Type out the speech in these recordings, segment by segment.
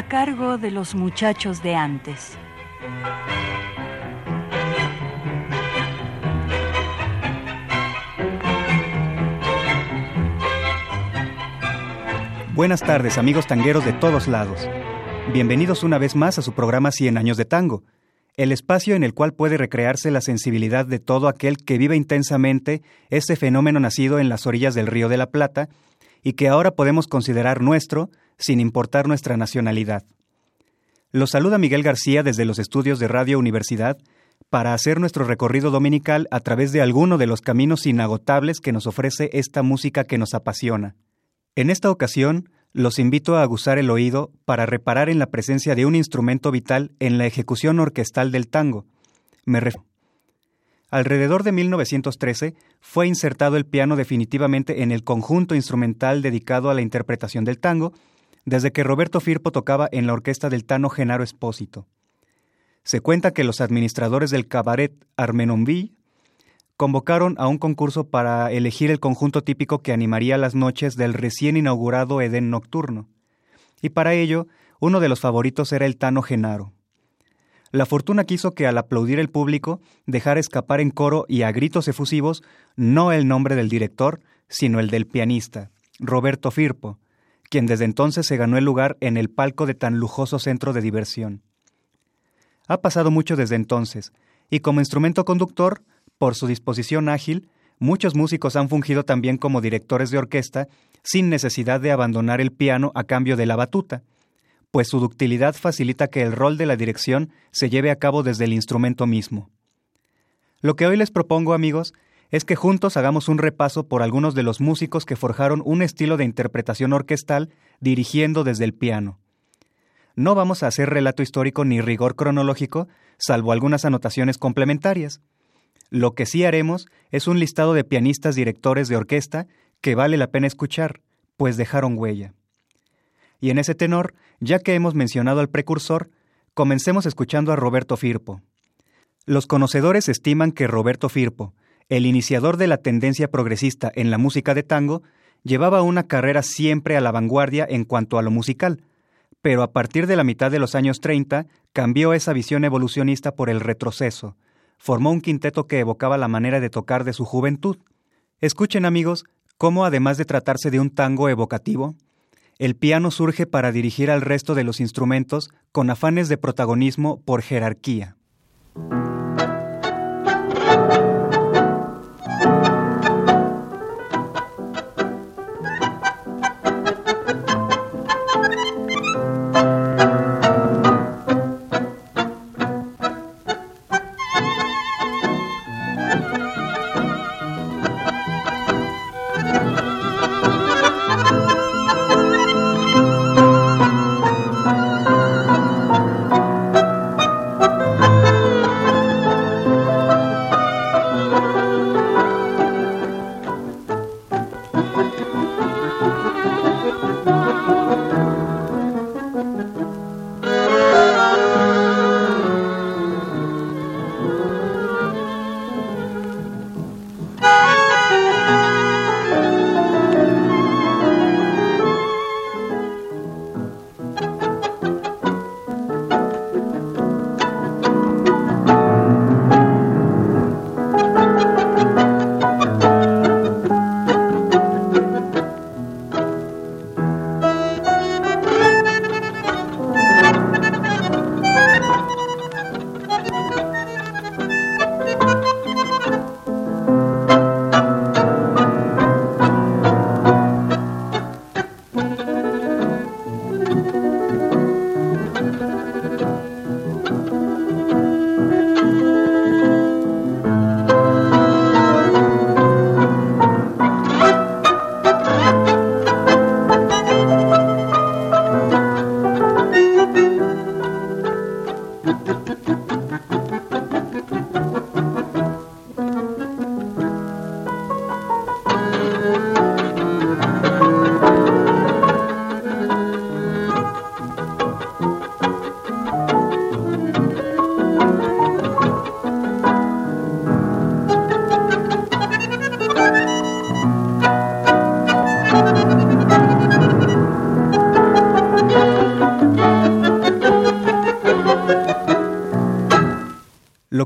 A cargo de los muchachos de antes. Buenas tardes amigos tangueros de todos lados. Bienvenidos una vez más a su programa Cien años de tango, el espacio en el cual puede recrearse la sensibilidad de todo aquel que vive intensamente ese fenómeno nacido en las orillas del Río de la Plata y que ahora podemos considerar nuestro sin importar nuestra nacionalidad. Los saluda Miguel García desde los estudios de Radio Universidad para hacer nuestro recorrido dominical a través de alguno de los caminos inagotables que nos ofrece esta música que nos apasiona. En esta ocasión, los invito a aguzar el oído para reparar en la presencia de un instrumento vital en la ejecución orquestal del tango. Me Alrededor de 1913 fue insertado el piano definitivamente en el conjunto instrumental dedicado a la interpretación del tango desde que Roberto Firpo tocaba en la orquesta del Tano Genaro Espósito. Se cuenta que los administradores del cabaret Armenonville convocaron a un concurso para elegir el conjunto típico que animaría las noches del recién inaugurado Edén Nocturno, y para ello uno de los favoritos era el Tano Genaro. La fortuna quiso que al aplaudir el público dejara escapar en coro y a gritos efusivos no el nombre del director, sino el del pianista, Roberto Firpo, quien desde entonces se ganó el lugar en el palco de tan lujoso centro de diversión. Ha pasado mucho desde entonces, y como instrumento conductor, por su disposición ágil, muchos músicos han fungido también como directores de orquesta sin necesidad de abandonar el piano a cambio de la batuta, pues su ductilidad facilita que el rol de la dirección se lleve a cabo desde el instrumento mismo. Lo que hoy les propongo, amigos, es que juntos hagamos un repaso por algunos de los músicos que forjaron un estilo de interpretación orquestal dirigiendo desde el piano. No vamos a hacer relato histórico ni rigor cronológico, salvo algunas anotaciones complementarias. Lo que sí haremos es un listado de pianistas directores de orquesta que vale la pena escuchar, pues dejaron huella. Y en ese tenor, ya que hemos mencionado al precursor, comencemos escuchando a Roberto Firpo. Los conocedores estiman que Roberto Firpo, el iniciador de la tendencia progresista en la música de tango, llevaba una carrera siempre a la vanguardia en cuanto a lo musical, pero a partir de la mitad de los años 30 cambió esa visión evolucionista por el retroceso. Formó un quinteto que evocaba la manera de tocar de su juventud. Escuchen amigos, cómo además de tratarse de un tango evocativo, el piano surge para dirigir al resto de los instrumentos con afanes de protagonismo por jerarquía.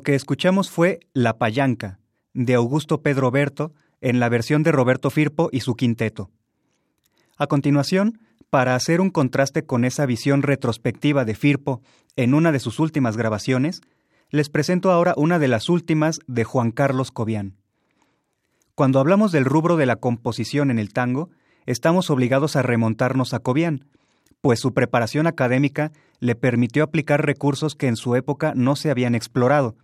Que escuchamos fue La Payanca, de Augusto Pedro Berto, en la versión de Roberto Firpo y su quinteto. A continuación, para hacer un contraste con esa visión retrospectiva de Firpo en una de sus últimas grabaciones, les presento ahora una de las últimas de Juan Carlos Cobian. Cuando hablamos del rubro de la composición en el tango, estamos obligados a remontarnos a Cobian, pues su preparación académica le permitió aplicar recursos que en su época no se habían explorado,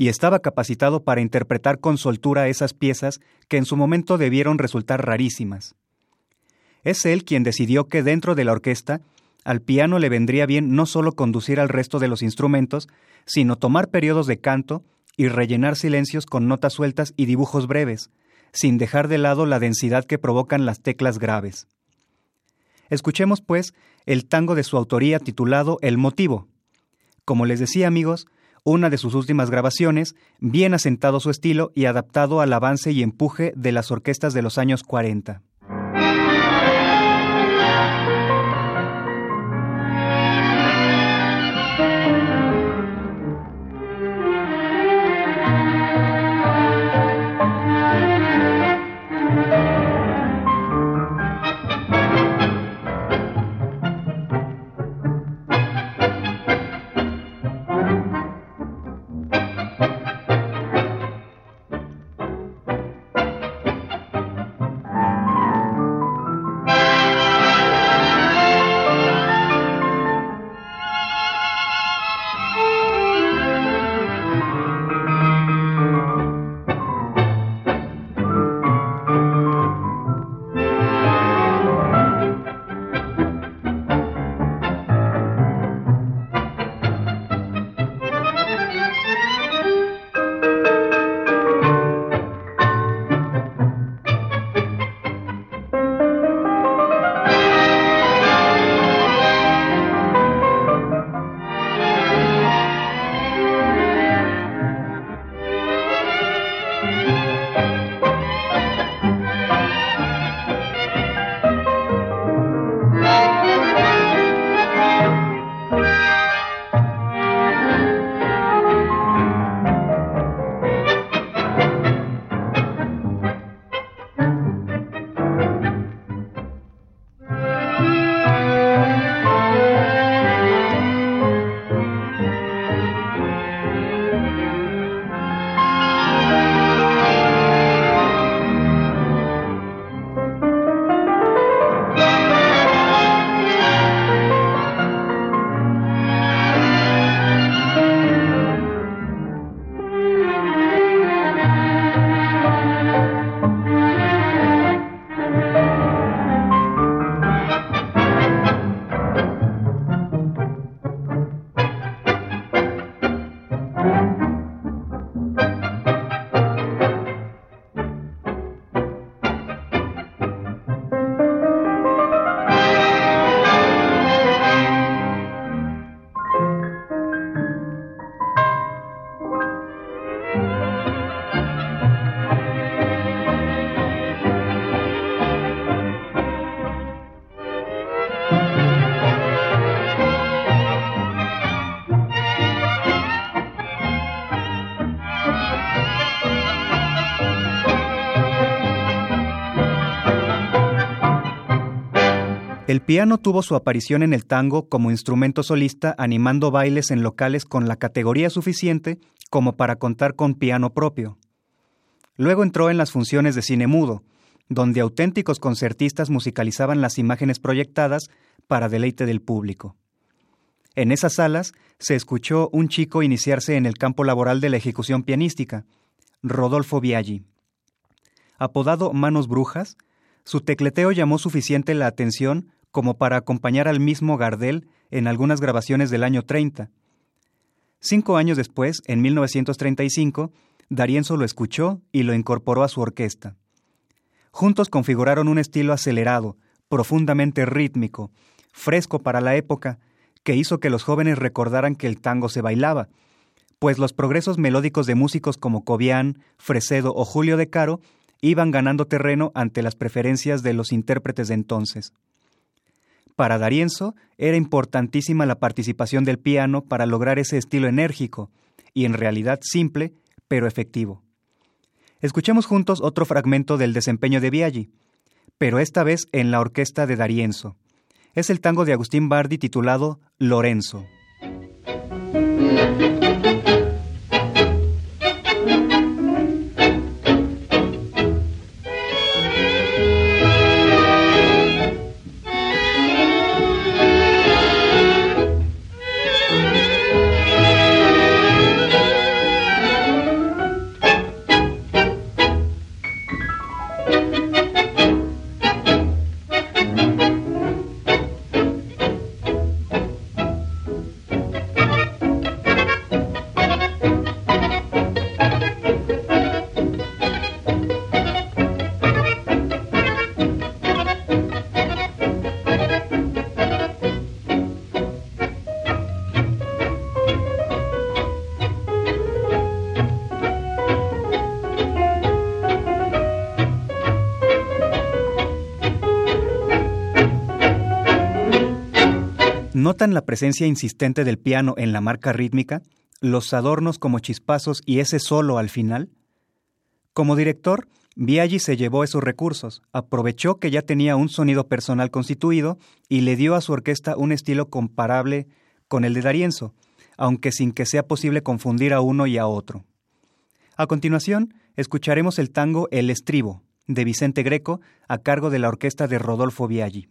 y estaba capacitado para interpretar con soltura esas piezas que en su momento debieron resultar rarísimas. Es él quien decidió que dentro de la orquesta al piano le vendría bien no solo conducir al resto de los instrumentos, sino tomar periodos de canto y rellenar silencios con notas sueltas y dibujos breves, sin dejar de lado la densidad que provocan las teclas graves. Escuchemos, pues, el tango de su autoría titulado El Motivo. Como les decía, amigos, una de sus últimas grabaciones, bien asentado su estilo y adaptado al avance y empuje de las orquestas de los años 40. Piano tuvo su aparición en el tango como instrumento solista animando bailes en locales con la categoría suficiente como para contar con piano propio. Luego entró en las funciones de cine mudo, donde auténticos concertistas musicalizaban las imágenes proyectadas para deleite del público. En esas salas se escuchó un chico iniciarse en el campo laboral de la ejecución pianística, Rodolfo Biaggi. Apodado Manos Brujas, su tecleteo llamó suficiente la atención como para acompañar al mismo Gardel en algunas grabaciones del año 30. Cinco años después, en 1935, Darienzo lo escuchó y lo incorporó a su orquesta. Juntos configuraron un estilo acelerado, profundamente rítmico, fresco para la época, que hizo que los jóvenes recordaran que el tango se bailaba, pues los progresos melódicos de músicos como Cobian, Fresedo o Julio de Caro iban ganando terreno ante las preferencias de los intérpretes de entonces. Para Darienzo era importantísima la participación del piano para lograr ese estilo enérgico y en realidad simple, pero efectivo. Escuchemos juntos otro fragmento del desempeño de Biaggi, pero esta vez en la orquesta de Darienzo. Es el tango de Agustín Bardi titulado Lorenzo. ¿Notan la presencia insistente del piano en la marca rítmica, los adornos como chispazos y ese solo al final? Como director, Biaggi se llevó esos recursos, aprovechó que ya tenía un sonido personal constituido y le dio a su orquesta un estilo comparable con el de Darienzo, aunque sin que sea posible confundir a uno y a otro. A continuación, escucharemos el tango El Estribo, de Vicente Greco, a cargo de la orquesta de Rodolfo Biaggi.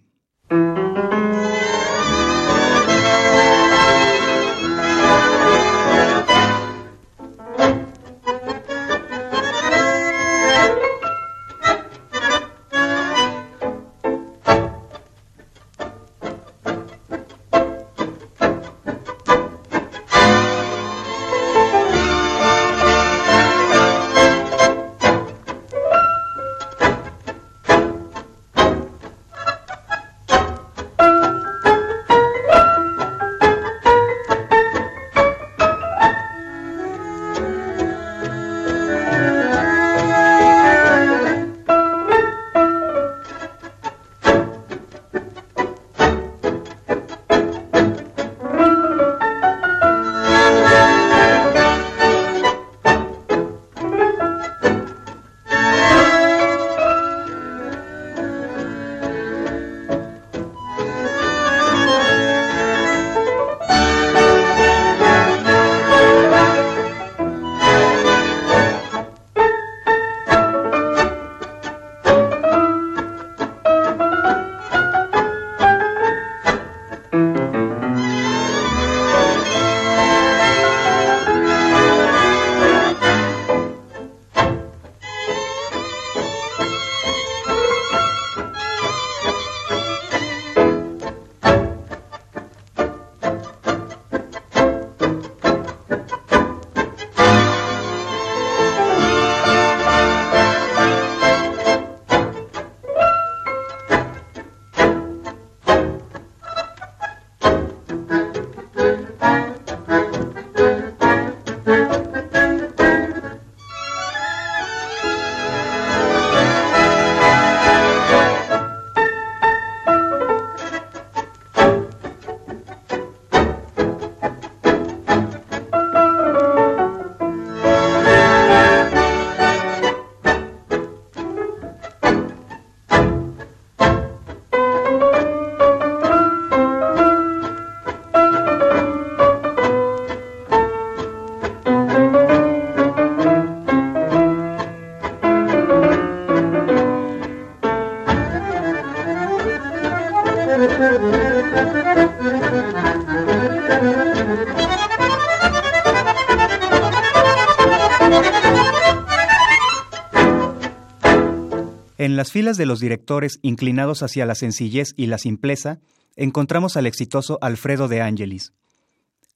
Las filas de los directores inclinados hacia la sencillez y la simpleza, encontramos al exitoso Alfredo de Angelis.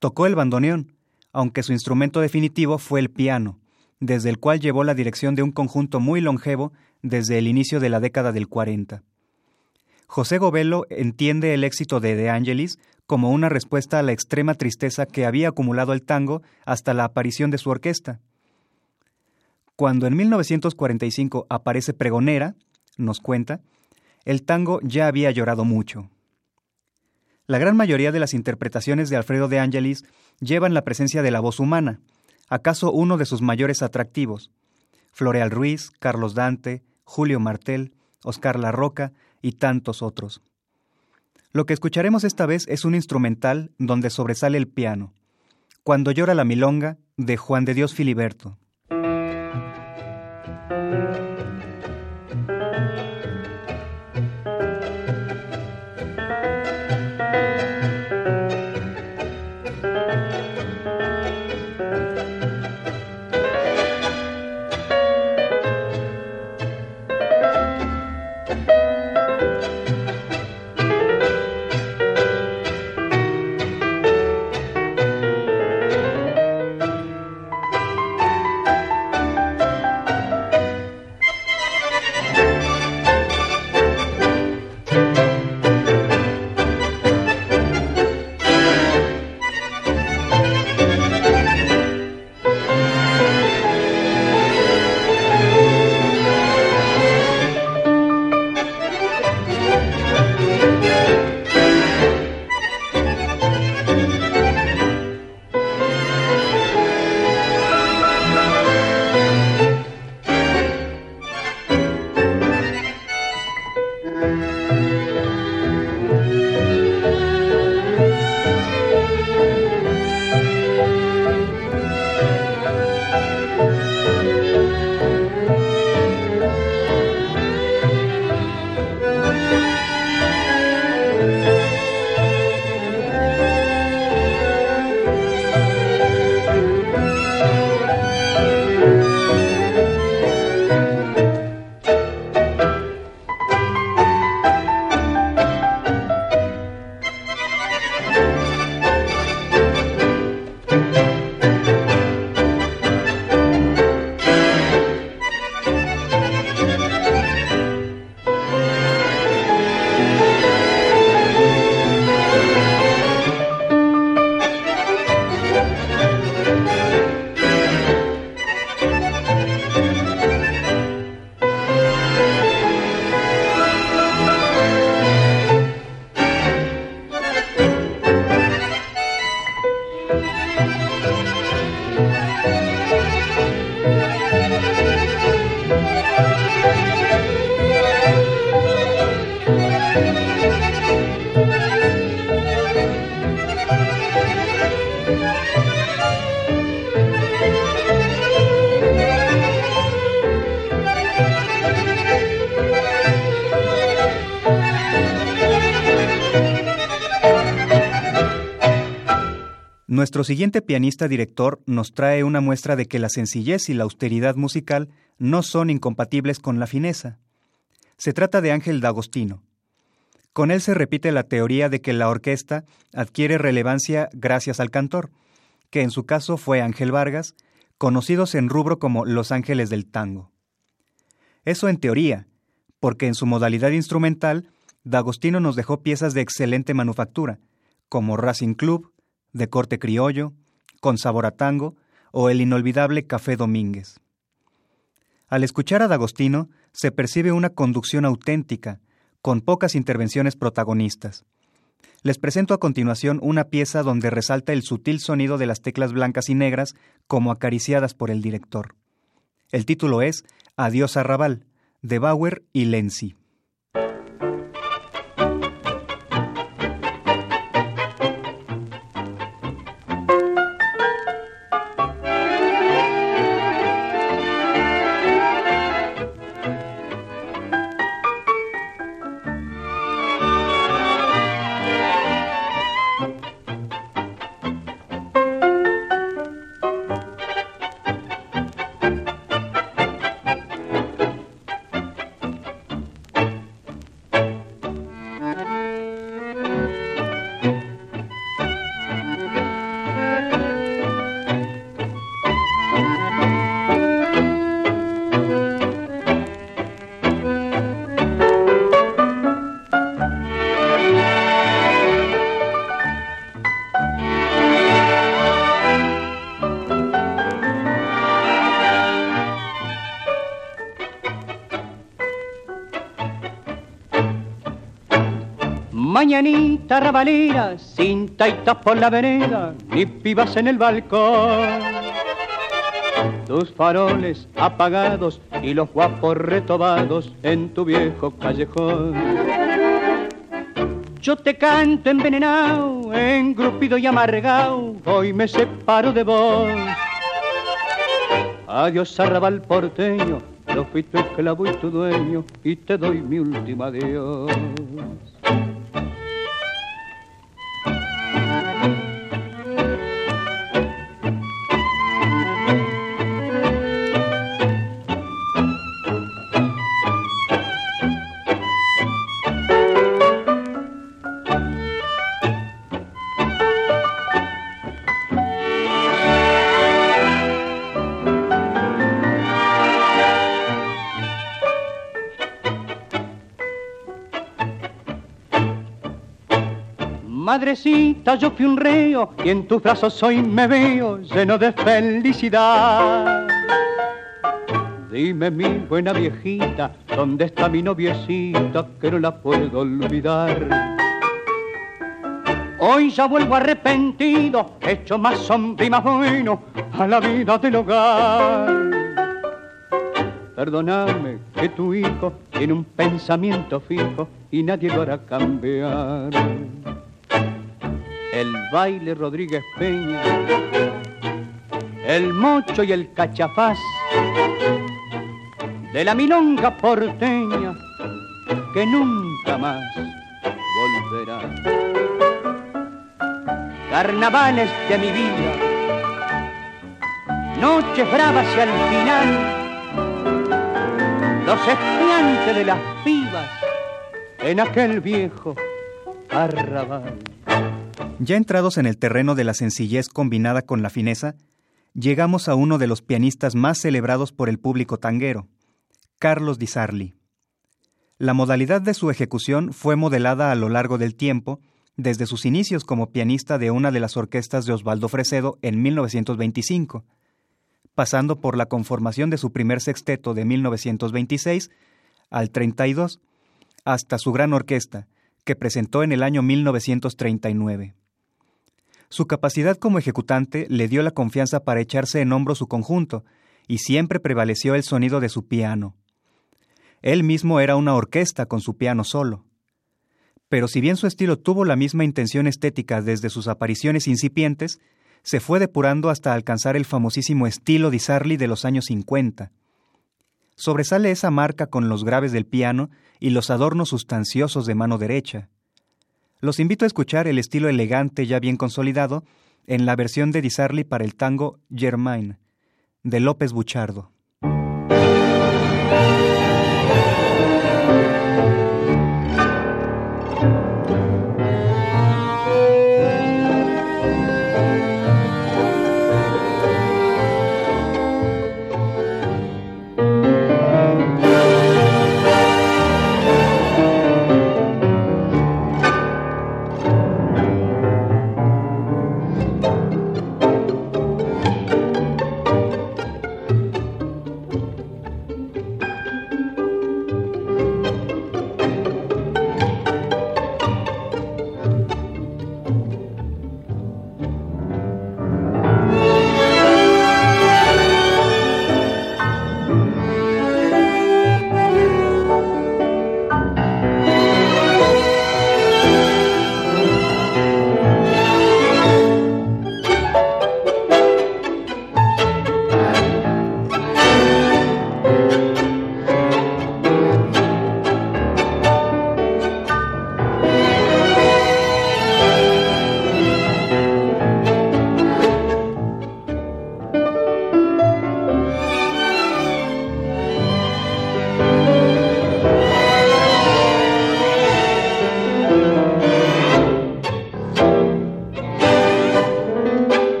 Tocó el bandoneón, aunque su instrumento definitivo fue el piano, desde el cual llevó la dirección de un conjunto muy longevo desde el inicio de la década del 40. José Govelo entiende el éxito de De Angelis como una respuesta a la extrema tristeza que había acumulado el tango hasta la aparición de su orquesta. Cuando en 1945 aparece Pregonera, nos cuenta, el tango ya había llorado mucho. La gran mayoría de las interpretaciones de Alfredo de Angelis llevan la presencia de la voz humana, acaso uno de sus mayores atractivos. Floreal Ruiz, Carlos Dante, Julio Martel, Oscar La Roca y tantos otros. Lo que escucharemos esta vez es un instrumental donde sobresale el piano. Cuando llora la milonga de Juan de Dios Filiberto. Nuestro siguiente pianista director nos trae una muestra de que la sencillez y la austeridad musical no son incompatibles con la fineza. Se trata de Ángel D'Agostino. Con él se repite la teoría de que la orquesta adquiere relevancia gracias al cantor, que en su caso fue Ángel Vargas, conocidos en rubro como Los Ángeles del Tango. Eso en teoría, porque en su modalidad instrumental, D'Agostino nos dejó piezas de excelente manufactura, como Racing Club, de corte criollo, con sabor a tango, o el inolvidable Café Domínguez. Al escuchar a D'Agostino, se percibe una conducción auténtica, con pocas intervenciones protagonistas. Les presento a continuación una pieza donde resalta el sutil sonido de las teclas blancas y negras como acariciadas por el director. El título es Adiós Arrabal, de Bauer y Lenzi. Rabalera, sin taitas por la vereda, ni pibas en el balcón. Tus faroles apagados y los guapos retobados en tu viejo callejón. Yo te canto envenenado, engrupido y amargado, hoy me separo de vos. Adiós arrabal porteño, yo fui tu esclavo y tu dueño, y te doy mi último adiós. Madrecita, yo fui un reo y en tus brazos hoy me veo lleno de felicidad. Dime mi buena viejita, ¿dónde está mi noviecita que no la puedo olvidar? Hoy ya vuelvo arrepentido, hecho más sombrío y más bueno a la vida del hogar. Perdóname que tu hijo tiene un pensamiento fijo y nadie lo hará cambiar el baile Rodríguez Peña, el mocho y el cachafaz, de la milonga porteña que nunca más volverá. Carnavales de mi vida, noches bravas y al final, los estudiantes de las pibas en aquel viejo arrabal. Ya entrados en el terreno de la sencillez combinada con la fineza, llegamos a uno de los pianistas más celebrados por el público tanguero, Carlos Di Sarli. La modalidad de su ejecución fue modelada a lo largo del tiempo, desde sus inicios como pianista de una de las orquestas de Osvaldo Fresedo en 1925, pasando por la conformación de su primer sexteto de 1926 al 32, hasta su gran orquesta, que presentó en el año 1939. Su capacidad como ejecutante le dio la confianza para echarse en hombro su conjunto, y siempre prevaleció el sonido de su piano. Él mismo era una orquesta con su piano solo. Pero si bien su estilo tuvo la misma intención estética desde sus apariciones incipientes, se fue depurando hasta alcanzar el famosísimo estilo Di Sarli de los años 50. Sobresale esa marca con los graves del piano y los adornos sustanciosos de mano derecha. Los invito a escuchar el estilo elegante ya bien consolidado en la versión de Di para el tango Germain, de López Buchardo.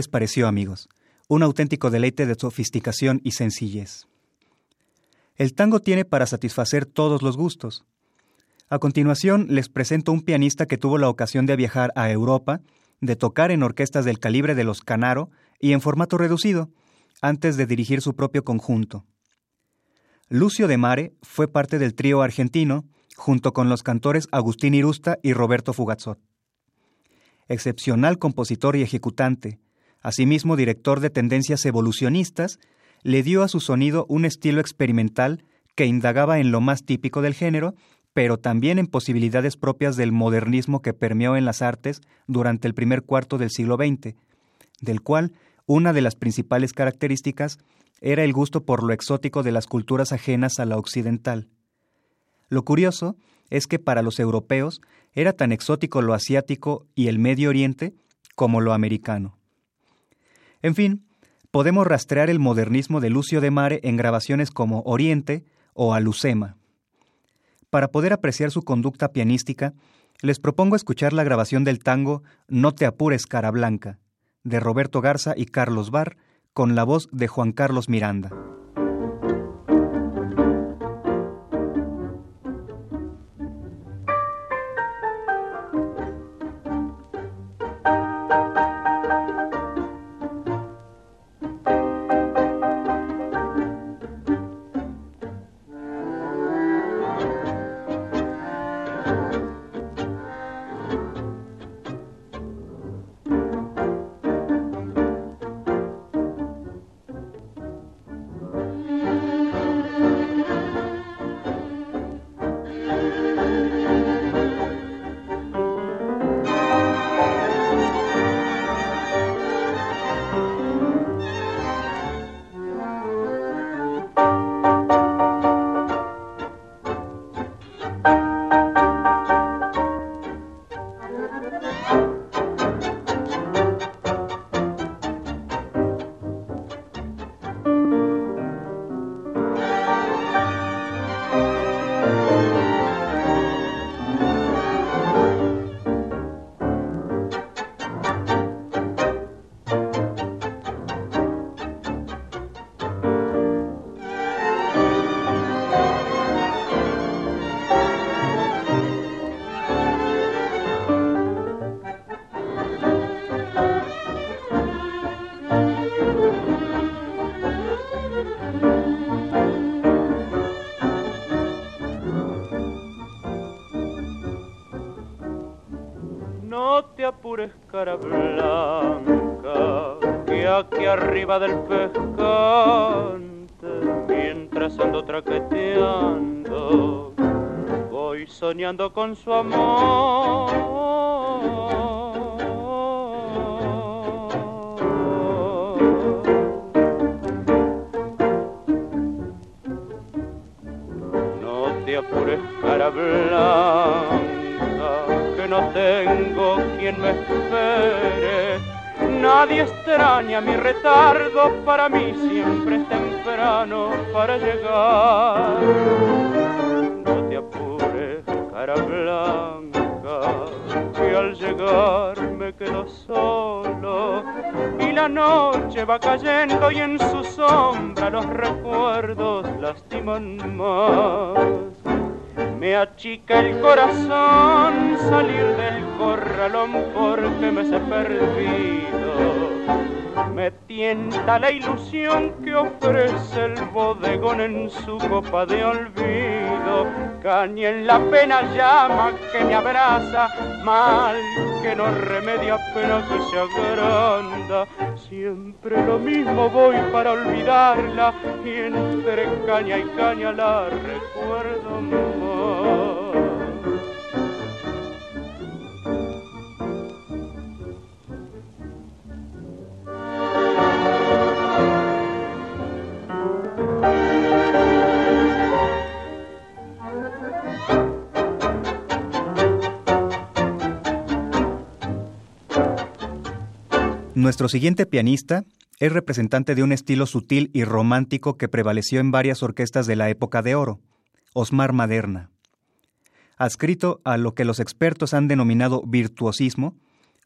Les pareció, amigos? Un auténtico deleite de sofisticación y sencillez. El tango tiene para satisfacer todos los gustos. A continuación les presento un pianista que tuvo la ocasión de viajar a Europa, de tocar en orquestas del calibre de los Canaro y en formato reducido, antes de dirigir su propio conjunto. Lucio de Mare fue parte del trío argentino, junto con los cantores Agustín Irusta y Roberto Fugazzot. Excepcional compositor y ejecutante, asimismo director de tendencias evolucionistas, le dio a su sonido un estilo experimental que indagaba en lo más típico del género, pero también en posibilidades propias del modernismo que permeó en las artes durante el primer cuarto del siglo XX, del cual una de las principales características era el gusto por lo exótico de las culturas ajenas a la occidental. Lo curioso es que para los europeos era tan exótico lo asiático y el Medio Oriente como lo americano. En fin, podemos rastrear el modernismo de Lucio de Mare en grabaciones como Oriente o Alucema. Para poder apreciar su conducta pianística, les propongo escuchar la grabación del tango No te apures, cara blanca, de Roberto Garza y Carlos Barr, con la voz de Juan Carlos Miranda. Del pescante mientras ando traqueteando voy soñando con su amor no te apures cara blanca no tengo quien me espere. Nadie extraña mi retardo, llegar. No te apures, cara blanca, que al llegar me quedo solo y la noche va cayendo y en su sombra los recuerdos lastiman más me achica el corazón salir del corralón porque me he perdido. Me tienta la ilusión que ofrece bodegón en su copa de olvido. Caña en la pena llama que me abraza, mal que no remedia pena que se agranda. Siempre lo mismo voy para olvidarla y entre caña y caña la recuerdo Nuestro siguiente pianista es representante de un estilo sutil y romántico que prevaleció en varias orquestas de la época de oro, Osmar Maderna. Adscrito a lo que los expertos han denominado virtuosismo,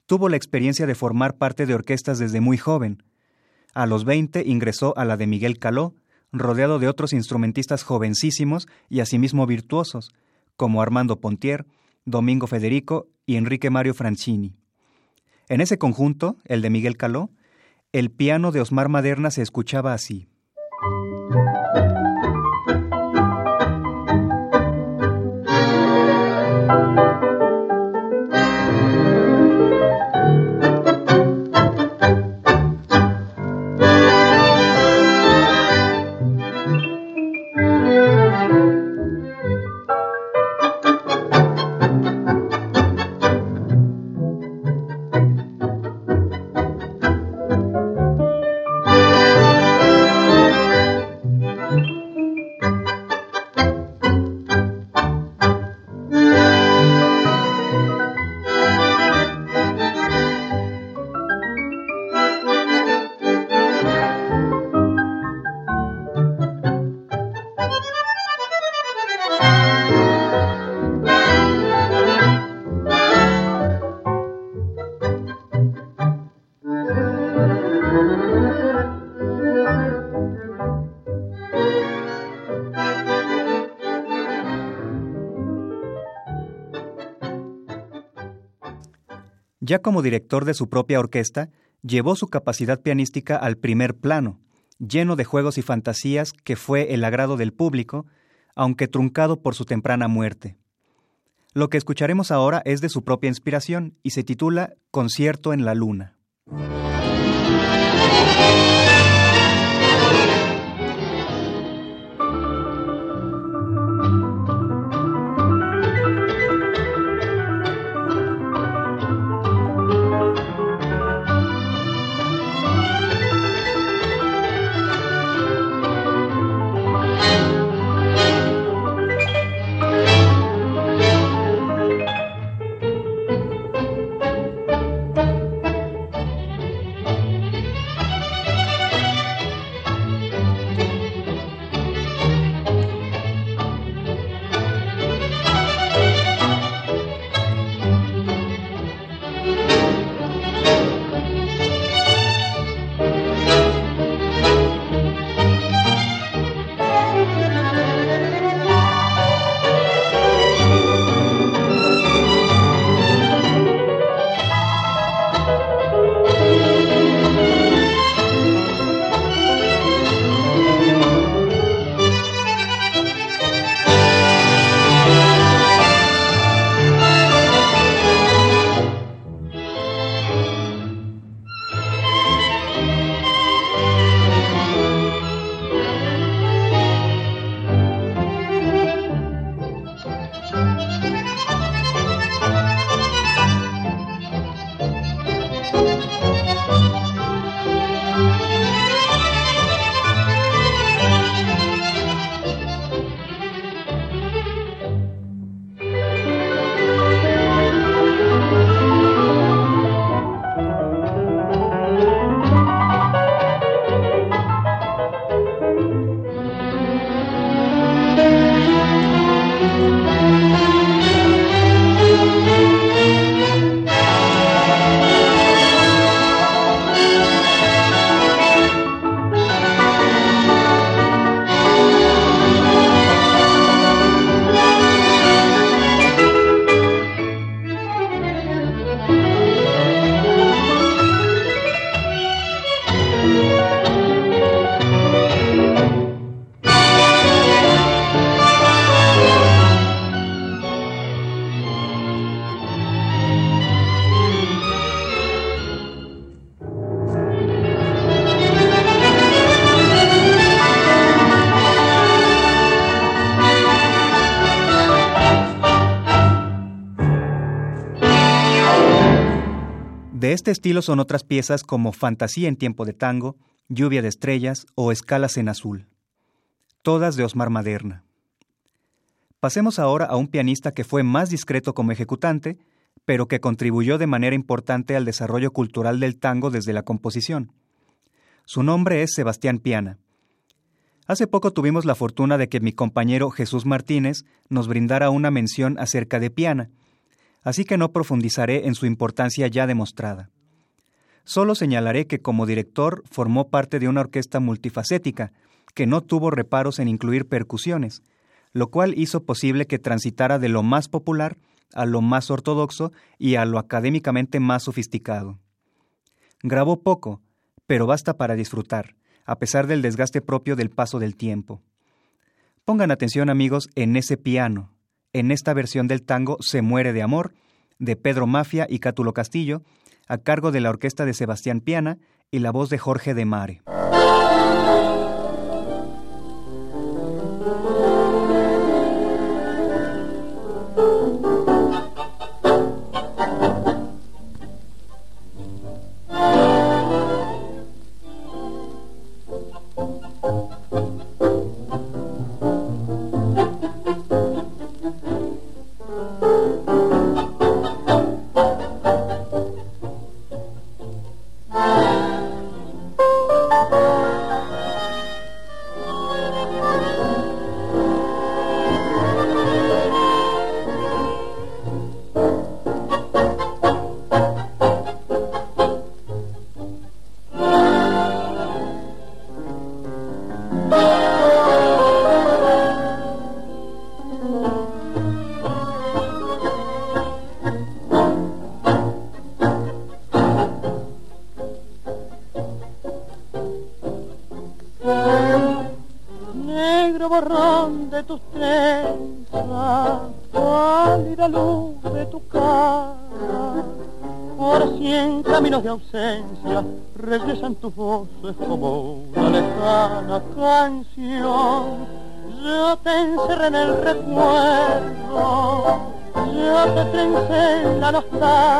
tuvo la experiencia de formar parte de orquestas desde muy joven. A los 20 ingresó a la de Miguel Caló, rodeado de otros instrumentistas jovencísimos y asimismo virtuosos, como Armando Pontier, Domingo Federico y Enrique Mario Francini. En ese conjunto, el de Miguel Caló, el piano de Osmar Maderna se escuchaba así. Ya como director de su propia orquesta, llevó su capacidad pianística al primer plano, lleno de juegos y fantasías que fue el agrado del público, aunque truncado por su temprana muerte. Lo que escucharemos ahora es de su propia inspiración y se titula Concierto en la Luna. De este estilo son otras piezas como Fantasía en tiempo de tango, Lluvia de estrellas o Escalas en azul. Todas de Osmar Maderna. Pasemos ahora a un pianista que fue más discreto como ejecutante, pero que contribuyó de manera importante al desarrollo cultural del tango desde la composición. Su nombre es Sebastián Piana. Hace poco tuvimos la fortuna de que mi compañero Jesús Martínez nos brindara una mención acerca de Piana, así que no profundizaré en su importancia ya demostrada. Solo señalaré que como director formó parte de una orquesta multifacética, que no tuvo reparos en incluir percusiones, lo cual hizo posible que transitara de lo más popular a lo más ortodoxo y a lo académicamente más sofisticado. Grabó poco, pero basta para disfrutar, a pesar del desgaste propio del paso del tiempo. Pongan atención amigos en ese piano, en esta versión del tango Se muere de amor, de Pedro Mafia y Cátulo Castillo, a cargo de la orquesta de Sebastián Piana y la voz de Jorge de Mare. Guadalajara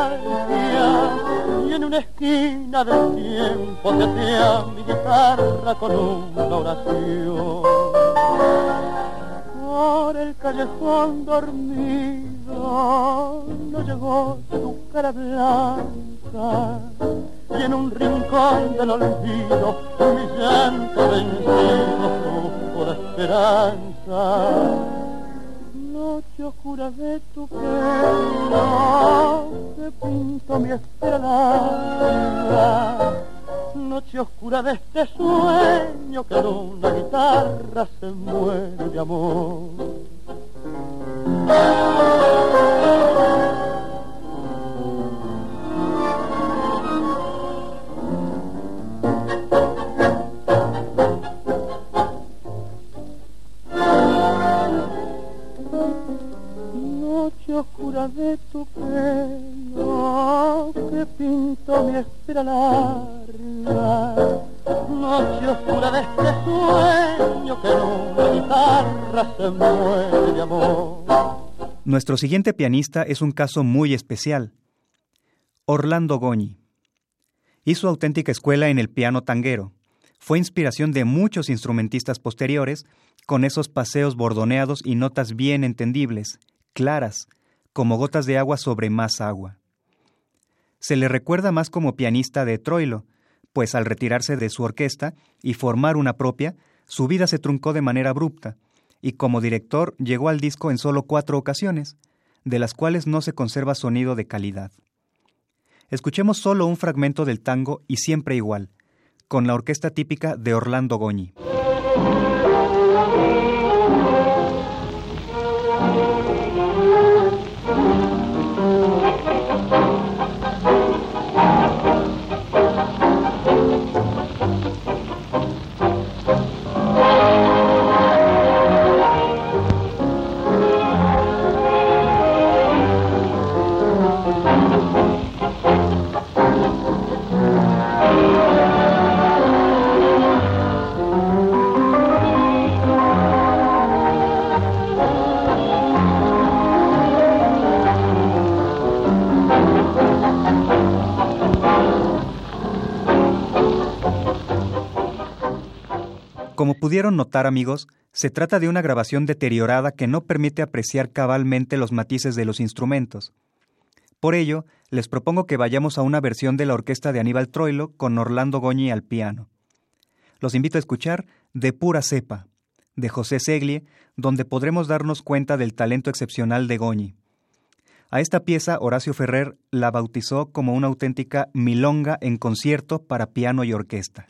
de tu pelo que pinto mi espera. Noche oscura de este sueño que en una guitarra se muere de amor. Nuestro siguiente pianista es un caso muy especial. Orlando Goñi. Hizo auténtica escuela en el piano tanguero. Fue inspiración de muchos instrumentistas posteriores, con esos paseos bordoneados y notas bien entendibles, claras, como gotas de agua sobre más agua. Se le recuerda más como pianista de Troilo, pues al retirarse de su orquesta y formar una propia, su vida se truncó de manera abrupta, y como director llegó al disco en solo cuatro ocasiones, de las cuales no se conserva sonido de calidad. Escuchemos solo un fragmento del tango y siempre igual, con la orquesta típica de Orlando Goñi. Como pudieron notar amigos, se trata de una grabación deteriorada que no permite apreciar cabalmente los matices de los instrumentos. Por ello, les propongo que vayamos a una versión de la orquesta de Aníbal Troilo con Orlando Goñi al piano. Los invito a escuchar De pura cepa, de José Seglie, donde podremos darnos cuenta del talento excepcional de Goñi. A esta pieza Horacio Ferrer la bautizó como una auténtica milonga en concierto para piano y orquesta.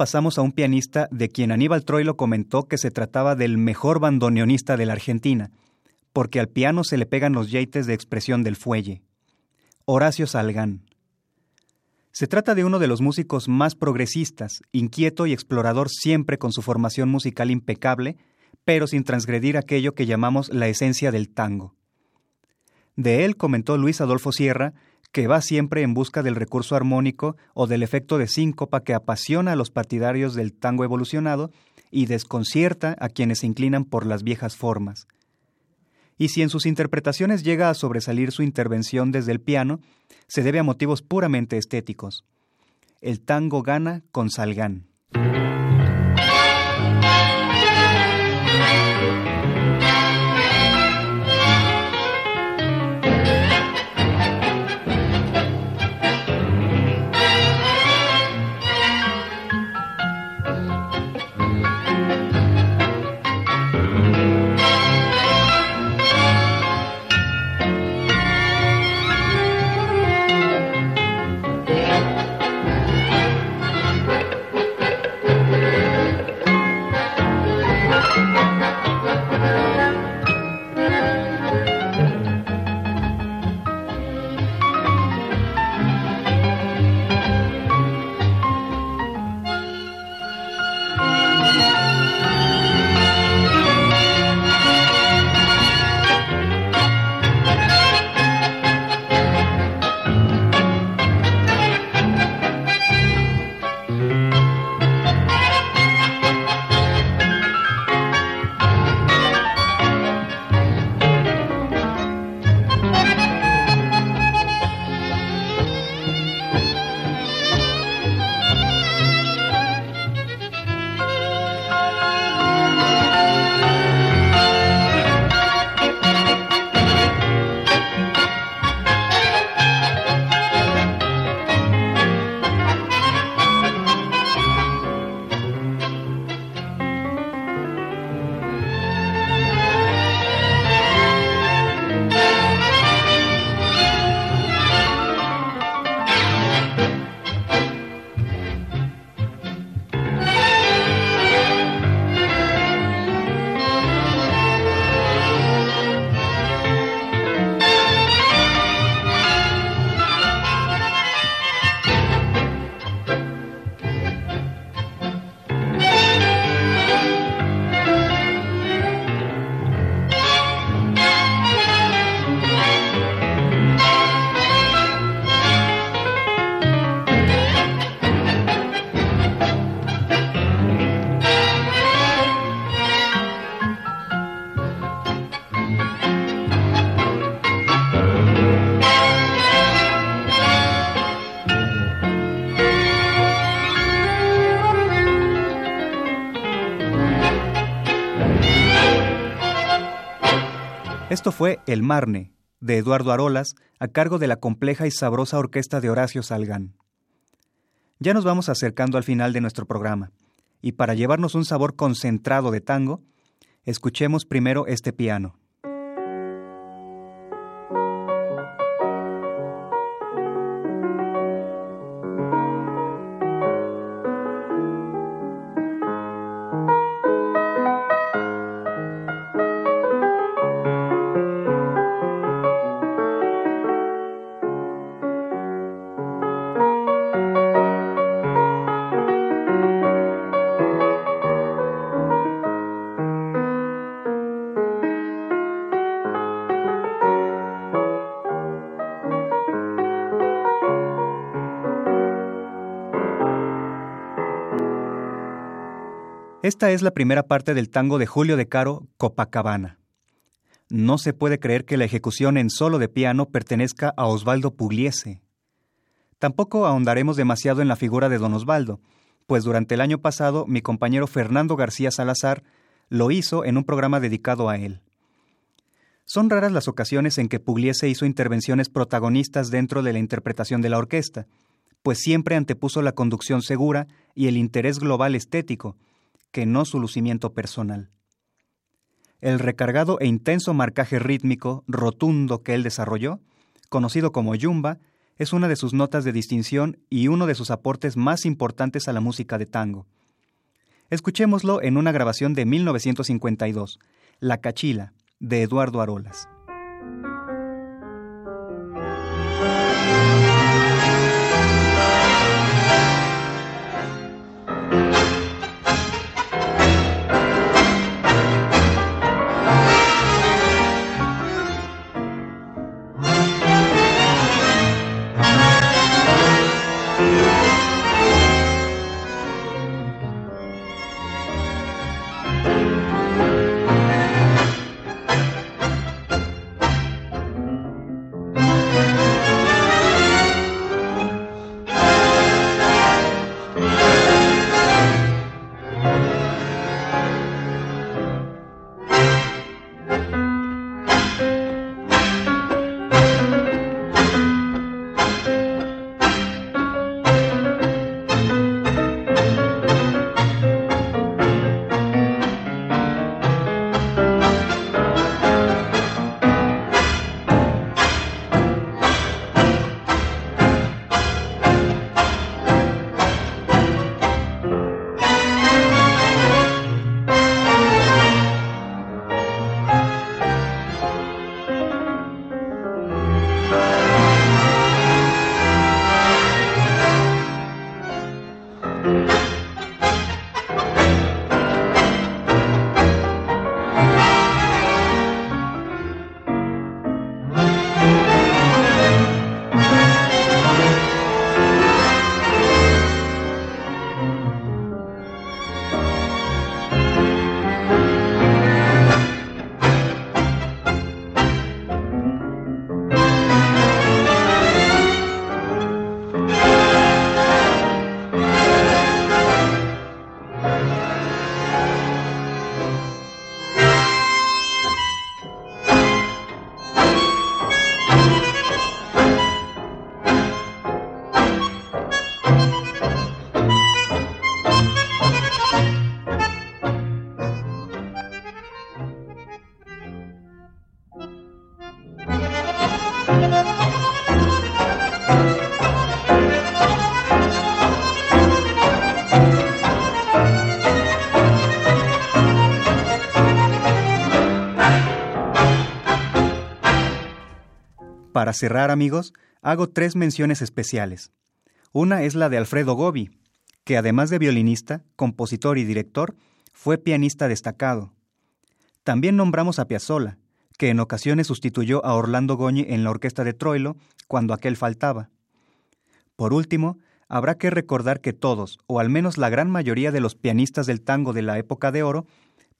Pasamos a un pianista de quien Aníbal Troilo comentó que se trataba del mejor bandoneonista de la Argentina, porque al piano se le pegan los yeites de expresión del fuelle. Horacio Salgán. Se trata de uno de los músicos más progresistas, inquieto y explorador siempre con su formación musical impecable, pero sin transgredir aquello que llamamos la esencia del tango. De él comentó Luis Adolfo Sierra que va siempre en busca del recurso armónico o del efecto de síncopa que apasiona a los partidarios del tango evolucionado y desconcierta a quienes se inclinan por las viejas formas. Y si en sus interpretaciones llega a sobresalir su intervención desde el piano, se debe a motivos puramente estéticos. El tango gana con Salgán. Esto fue El Marne, de Eduardo Arolas, a cargo de la compleja y sabrosa orquesta de Horacio Salgán. Ya nos vamos acercando al final de nuestro programa, y para llevarnos un sabor concentrado de tango, escuchemos primero este piano. Esta es la primera parte del tango de Julio de Caro, Copacabana. No se puede creer que la ejecución en solo de piano pertenezca a Osvaldo Pugliese. Tampoco ahondaremos demasiado en la figura de don Osvaldo, pues durante el año pasado mi compañero Fernando García Salazar lo hizo en un programa dedicado a él. Son raras las ocasiones en que Pugliese hizo intervenciones protagonistas dentro de la interpretación de la orquesta, pues siempre antepuso la conducción segura y el interés global estético, que no su lucimiento personal. El recargado e intenso marcaje rítmico rotundo que él desarrolló, conocido como yumba, es una de sus notas de distinción y uno de sus aportes más importantes a la música de tango. Escuchémoslo en una grabación de 1952, La Cachila, de Eduardo Arolas. Para cerrar, amigos, hago tres menciones especiales. Una es la de Alfredo Gobi, que además de violinista, compositor y director, fue pianista destacado. También nombramos a Piazzolla, que en ocasiones sustituyó a Orlando Goñi en la orquesta de Troilo cuando aquel faltaba. Por último, habrá que recordar que todos, o al menos la gran mayoría de los pianistas del tango de la época de oro,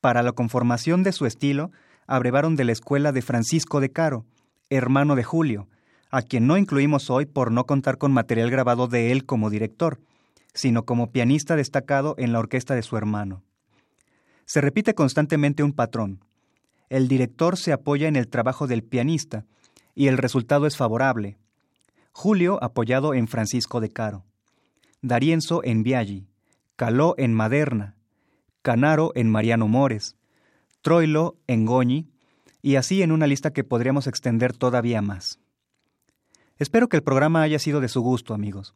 para la conformación de su estilo, abrevaron de la escuela de Francisco de Caro, hermano de Julio, a quien no incluimos hoy por no contar con material grabado de él como director, sino como pianista destacado en la orquesta de su hermano. Se repite constantemente un patrón. el director se apoya en el trabajo del pianista y el resultado es favorable. Julio apoyado en Francisco de Caro, Darienzo en Viaggi, Caló en Maderna, Canaro en Mariano Mores, Troilo en Goñi, y así en una lista que podríamos extender todavía más. Espero que el programa haya sido de su gusto, amigos.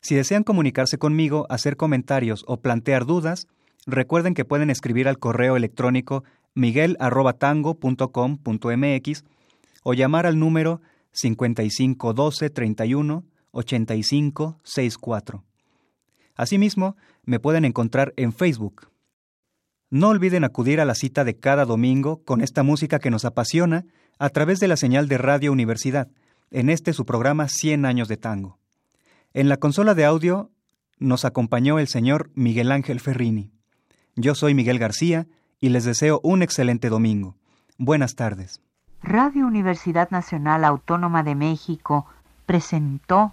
Si desean comunicarse conmigo, hacer comentarios o plantear dudas, recuerden que pueden escribir al correo electrónico miguel@tango.com.mx o llamar al número 5512 31 85 64. Asimismo, me pueden encontrar en Facebook. No olviden acudir a la cita de cada domingo con esta música que nos apasiona a través de la señal de Radio Universidad, en este su programa 100 años de tango. En la consola de audio nos acompañó el señor Miguel Ángel Ferrini. Yo soy Miguel García y les deseo un excelente domingo. Buenas tardes. Radio Universidad Nacional Autónoma de México presentó